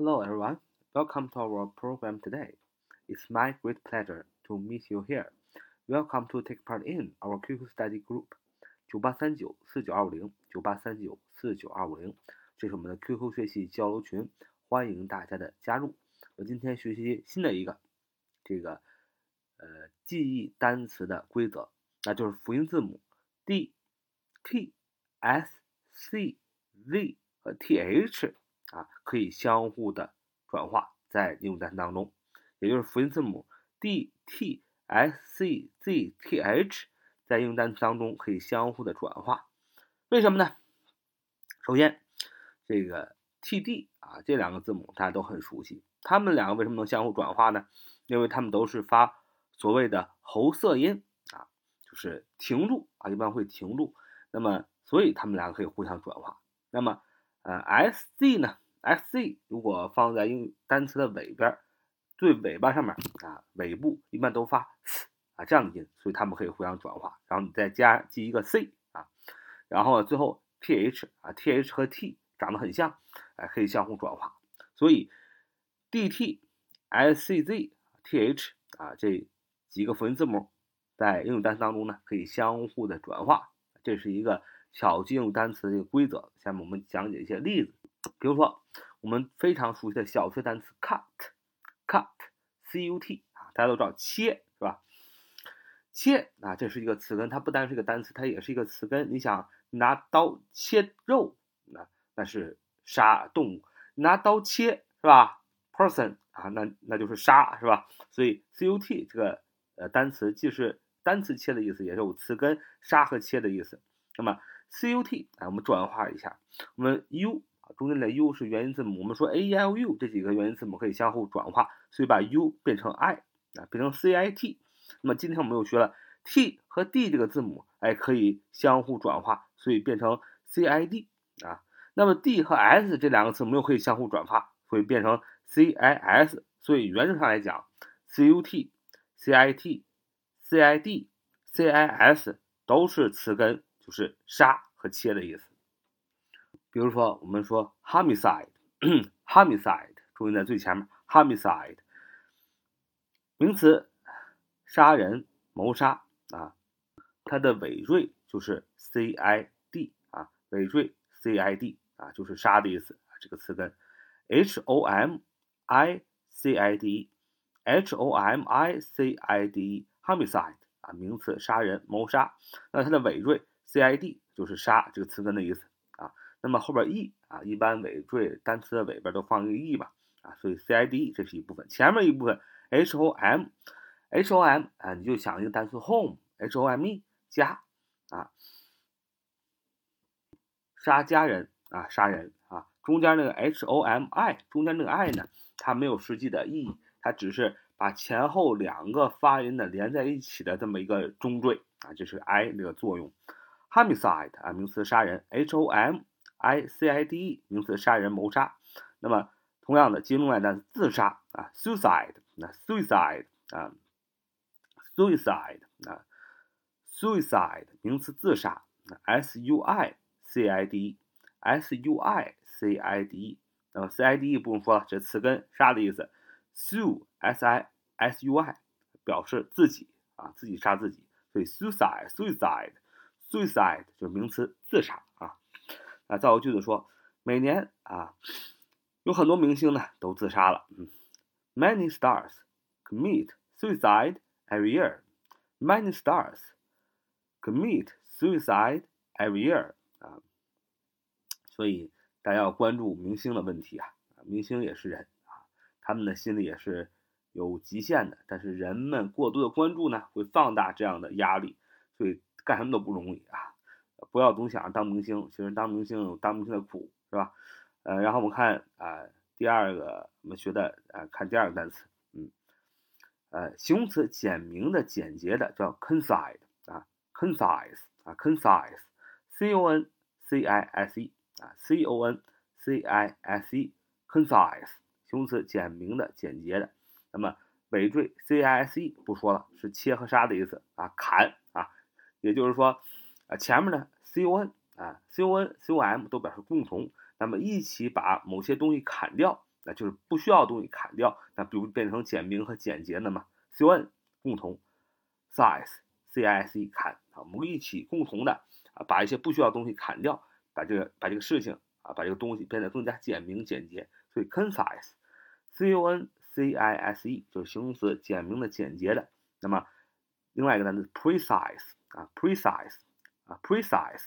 Hello, everyone. Welcome to our program today. It's my great pleasure to meet you here. Welcome to take part in our QQ study group. 九八三九四九二五零九八三九四九二五零，这是我们的 QQ 学习交流群，欢迎大家的加入。我今天学习新的一个这个呃记忆单词的规则，那就是辅音字母 d、t、s、c、z 和 th 啊，可以相互的转化在应用单词当中，也就是辅音字母 d、t、s、c、z、th。在应用单词当中可以相互的转化，为什么呢？首先，这个 T、D 啊这两个字母大家都很熟悉，它们两个为什么能相互转化呢？因为它们都是发所谓的喉塞音啊，就是停住啊，一般会停住。那么，所以它们两个可以互相转化。那么，呃，S、Z 呢？S、Z 如果放在英语单词的尾边，最尾巴上面啊，尾部一般都发。啊，这样的音，所以它们可以互相转化，然后你再加记一个 c 啊，然后最后 th 啊，th 和 t 长得很像，哎，可以相互转化，所以 dt、scz、th 啊这几个辅音字母在英语单词当中呢，可以相互的转化，这是一个巧记应用单词的一个规则。下面我们讲解一些例子，比如说我们非常熟悉的小学单词 cut，cut，c-u-t 啊，大家都知道切是吧？切啊，这是一个词根，它不单是一个单词，它也是一个词根。你想拿刀切肉，那那是杀动物；拿刀切是吧？person 啊，那那就是杀是吧？所以 cut 这个呃单词既是单词切的意思，也是有词根杀和切的意思。那么 cut 啊，我们转化一下，我们 u 啊中间的 u 是元音字母，我们说 a e i o u 这几个元音字母可以相互转化，所以把 u 变成 i 啊，变成 c i t。那么今天我们又学了 t 和 d 这个字母，哎，可以相互转化，所以变成 c i d 啊。那么 d 和 s 这两个字母又可以相互转化，所以变成 c i s。所以原则上来讲，c u t、c i t、c i d、c i s 都是词根，就是杀和切的意思。比如说，我们说 homicide，homicide，注意在最前面，homicide，名词。杀人、谋杀啊，它的尾缀就是 c i d 啊，尾缀 c i d 啊，就是杀的意思啊。这个词根 h o m i c i d e，h o m i c i d e，homicide 啊，名词杀人、谋杀。那它的尾缀 c i d 就是杀这个词根的意思啊。那么后边 e 啊，一般尾缀单词的尾边都放一个 e 吧啊，所以 c i d 这是一部分，前面一部分 h o m。h o m 啊，你就想一个单词 home，h o m e 家啊，杀家人啊，杀人啊，中间那个 h o m i，中间那个 i 呢，它没有实际的意义，它只是把前后两个发音呢连在一起的这么一个中缀啊，这是 i 那个作用。homicide 啊，名词杀人，h o m i c i d e 名词杀人谋杀。那么同样的，接另外单词自杀啊，suicide，那 suicide 啊。suicide 啊，suicide 名词自杀，s u i c i d e，s u i c i d e，那么 c i d e 不用说了，这词根杀的意思，su s i s u i 表示自己啊，自己杀自己，所以 suicide suicide Suicide 就是名词自杀啊。那造个句子说，每年啊，有很多明星呢都自杀了，嗯，many stars commit suicide。Every year, many stars commit suicide every year 啊，所以大家要关注明星的问题啊，明星也是人啊，他们的心里也是有极限的。但是人们过多的关注呢，会放大这样的压力，所以干什么都不容易啊。不要总想着当明星，其实当明星有当明星的苦，是吧？呃，然后我们看啊，第二个我们学的啊，看第二个单词。嗯呃，形容词简明的、简洁的叫 concise 啊，concise 啊，concise，c o n c i s e 啊，c o n c i s e，concise，形容词简明的、简洁的。那么尾缀 c i s e 不说了，是切和杀的意思啊，砍啊，也就是说啊，前面呢 c o n 啊，c o n c o m 都表示共同，那么一起把某些东西砍掉那就是不需要的东西砍掉，那比如变成简明和简洁的嘛。con 共同，size c i s e 砍啊，我们一起共同的啊，把一些不需要的东西砍掉，把这个把这个事情啊，把这个东西变得更加简明简洁。所以 concise c o n c i s e 就是形容词，简明的、简洁的。那么另外一个单词 precise 啊，precise 啊，precise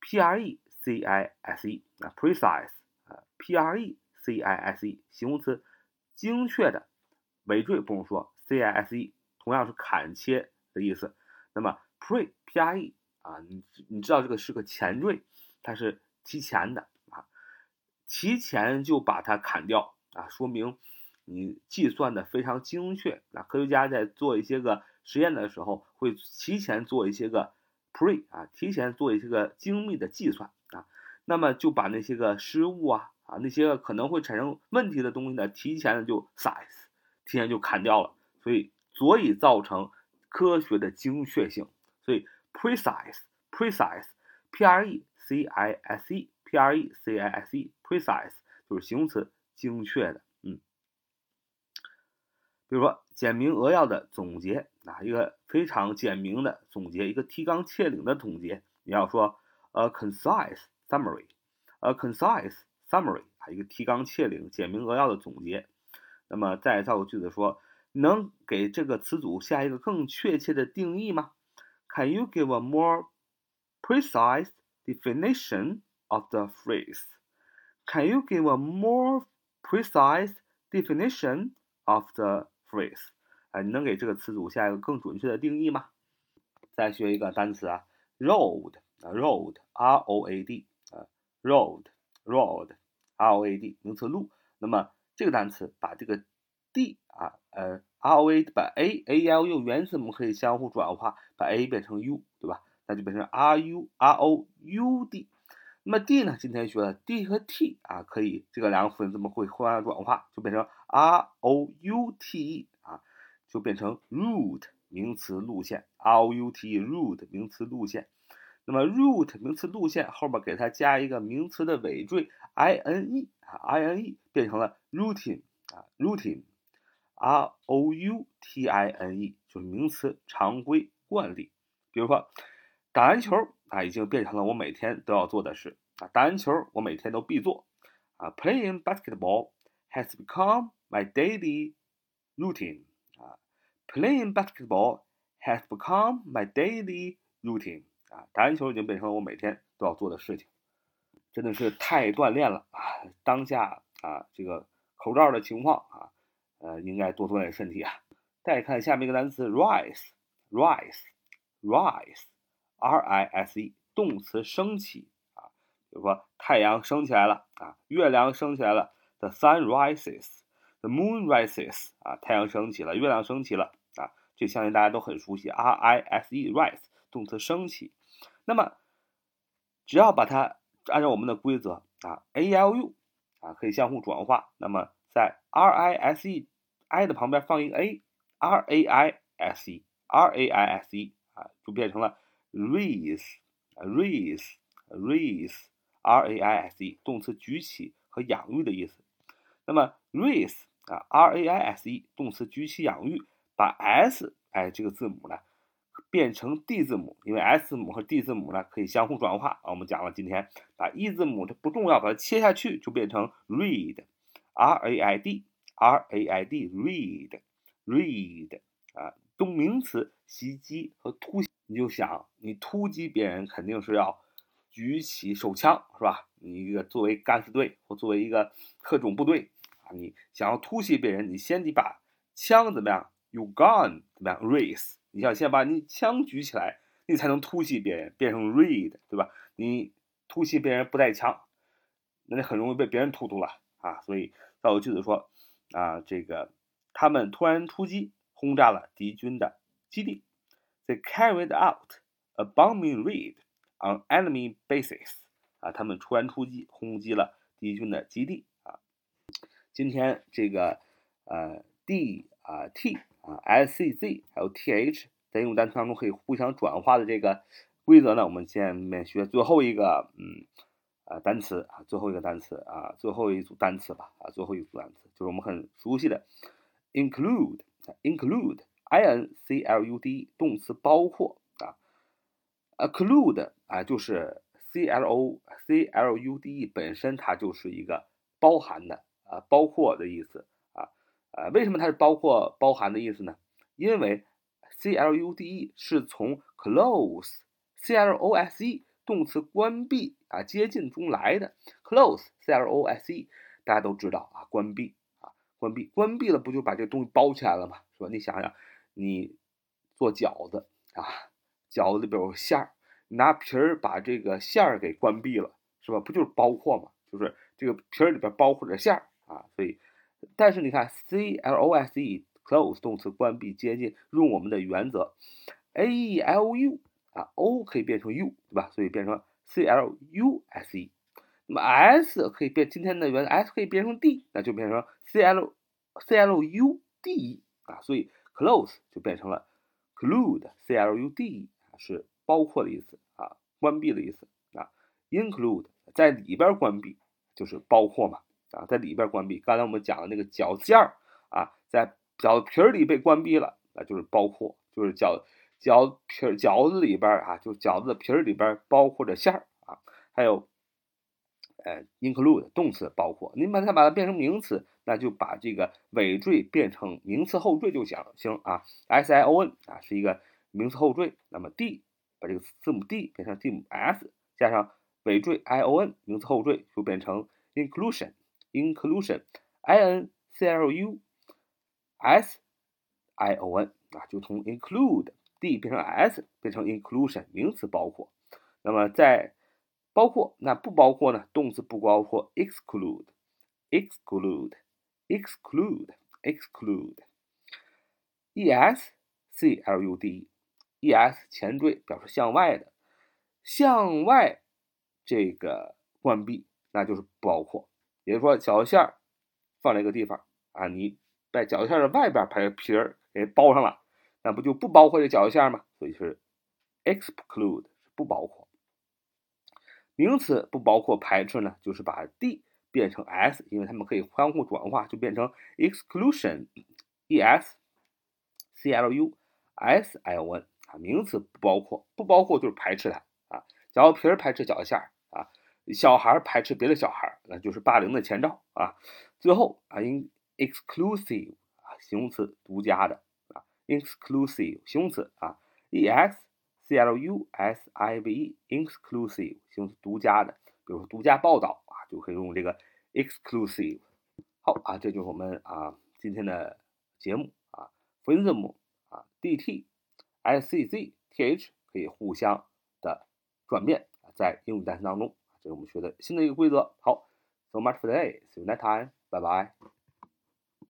p r e c i s e 啊，precise 啊，p r e c i s e 形容词，精确的，尾缀不用说，c i s e 同样是砍切的意思。那么 pre p r e 啊，你你知道这个是个前缀，它是提前的啊，提前就把它砍掉啊，说明你计算的非常精确。那科学家在做一些个实验的时候，会提前做一些个 pre 啊，提前做一些个精密的计算啊，那么就把那些个失误啊啊那些个可能会产生问题的东西呢，提前的就 size，提前就砍掉了，所以所以造成科学的精确性。所以 precise，precise，p r e c i s e，p r e c i s e，precise 就是形容词，精确的，比如说简明扼要的总结啊，一个非常简明的总结，一个提纲挈领的总结，你要说 a concise summary，a concise summary 啊，一个提纲挈领、简明扼要的总结。那么再造个句子说，能给这个词组下一个更确切的定义吗？Can you give a more precise definition of the phrase? Can you give a more precise definition of the phrase? 哎，你能给这个词组下一个更准确的定义吗？再学一个单词啊，road 啊，road，r o a d 啊，road，road，r o a d 名词路。那么这个单词把这个 d 啊，呃。R O A 把 A A L U 原字母可以相互转化，把 A 变成 U，对吧？那就变成 R U R O U D。那么 D 呢？今天学了 D 和 T 啊，可以这个两个辅音字母会互相转化，就变成 R O U T E 啊，就变成 route 名词路线。R O U T E route 名词路线。那么 route 名词路线后面给它加一个名词的尾缀 I N E 啊，I N E 变成了 routine 啊，routine。R O U T I N E 就是名词，常规惯例。比如说，打篮球啊，已经变成了我每天都要做的事啊。打篮球我每天都必做啊。Playing basketball has become my daily routine 啊。Playing basketball has become my daily routine 啊。打篮球已经变成了我每天都要做的事情，真的是太锻炼了啊！当下啊，这个口罩的情况啊。呃，应该多锻炼身体啊。再看下面一个单词，rise，rise，rise，r i s e，动词升起啊。比如说太阳升起来了啊，月亮升起来了，the sun rises. The moon rises，啊，太阳升起了，月亮升起了啊。这相信大家都很熟悉，r i s e，rise，动词升起。那么只要把它按照我们的规则啊，a l u 啊，可以相互转化。那么在 r i s e。i 的旁边放一个 a，r a i s e，r a i s e 啊，就变成了 raise，raise，raise，r a i s e，动词举起和养育的意思。那么 raise 啊，r a i s e，动词举起养育，把 s 哎这个字母呢变成 d 字母，因为 s 字母和 d 字母呢可以相互转化啊。我们讲了今天把 e 字母它不重要，把它切下去就变成 read，r a i d。R A I D read read 啊，动名词袭击和突袭，你就想你突击别人肯定是要举起手枪是吧？你一个作为敢死队或作为一个特种部队，你想要突袭别人，你先得把枪怎么样？You gun 怎么样？Raise，你要先把你枪举起来，你才能突袭别人，变成 read 对吧？你突袭别人不带枪，那你很容易被别人突突了啊！所以造个句子说。啊，这个他们突然出击，轰炸了敌军的基地。They carried out a bombing raid on enemy bases。啊，他们突然出击，轰击了敌军的基地。今天这个呃 d 啊 t 啊 s c z 还有 t h 在英语单词当中可以互相转化的这个规则呢，我们下面学最后一个，嗯呃单词啊，最后一个单词啊，最后一组单词吧啊，最后一组单词就是我们很熟悉的 include include i n c l u d e 动词包括啊，acclude 啊就是 c l o c l u d e 本身它就是一个包含的啊，包括的意思啊，呃，为什么它是包括包含的意思呢？因为 c l u d e 是从 close，c l o s e。动词关闭啊，接近中来的 close，c l o s e，大家都知道啊，关闭啊，关闭，关闭了不就把这东西包起来了吗？是吧？你想想，你做饺子啊，饺子里边有馅儿，拿皮儿把这个馅儿给关闭了，是吧？不就是包括吗？就是这个皮儿里边包括着馅儿啊，所以，但是你看 c l o s e close 动词关闭接近，用我们的原则 a e l u。啊，o 可以变成 u，对吧？所以变成 c l u s e。那么 s 可以变今天的原 s 可以变成 d，那就变成 c l c l u d e 啊。所以 close 就变成了 clude，c l u d e 是包括的意思啊，关闭的意思啊。include 在里边关闭就是包括嘛啊，在里边关闭。刚才我们讲的那个饺馅儿啊，在饺皮儿里被关闭了，那就是包括，就是饺。饺皮儿饺子里边啊，就饺子的皮儿里边包括着馅儿啊，还有，呃，include 动词包括，你把它把它变成名词，那就把这个尾缀变成名词后缀就行行啊，s i o n 啊是一个名词后缀，那么 d 把这个字母 d 变成字母 s 加上尾缀 i o n 名词后缀就变成 inclusion inclusion i n c l u s i o n 啊就从 include d 变成 s 变成 inclusion 名词包括，那么在包括那不包括呢？动词不包括 exclude exclude exclude exclude e s c l u d e s 前缀表示向外的，向外这个关闭那就是不包括，也就是说饺子馅儿放在一个地方啊，你在饺子馅的外边把皮儿给包上了。那不就不包括这饺子馅吗？所以是 exclude 不包括。名词不包括排斥呢，就是把 d 变成 s，因为它们可以相互转化，就变成 exclusion，e s c l u s i o n 啊。名词不包括，不包括就是排斥它啊。饺子皮儿排斥饺子馅儿，小孩排斥别的小孩，那就是霸凌的前兆啊。最后啊，in exclusive 啊，形容词独家的啊。exclusive 形容词啊，e x c l u s i v e，exclusive 形容词独家的，比如说独家报道啊，就可以用这个 exclusive。好啊，这就是我们啊今天的节目啊，辅音字母啊，d t s c z t h 可以互相的转变，在英语单词当中，这是我们学的新的一个规则。好，so much for today，see you next time，拜拜。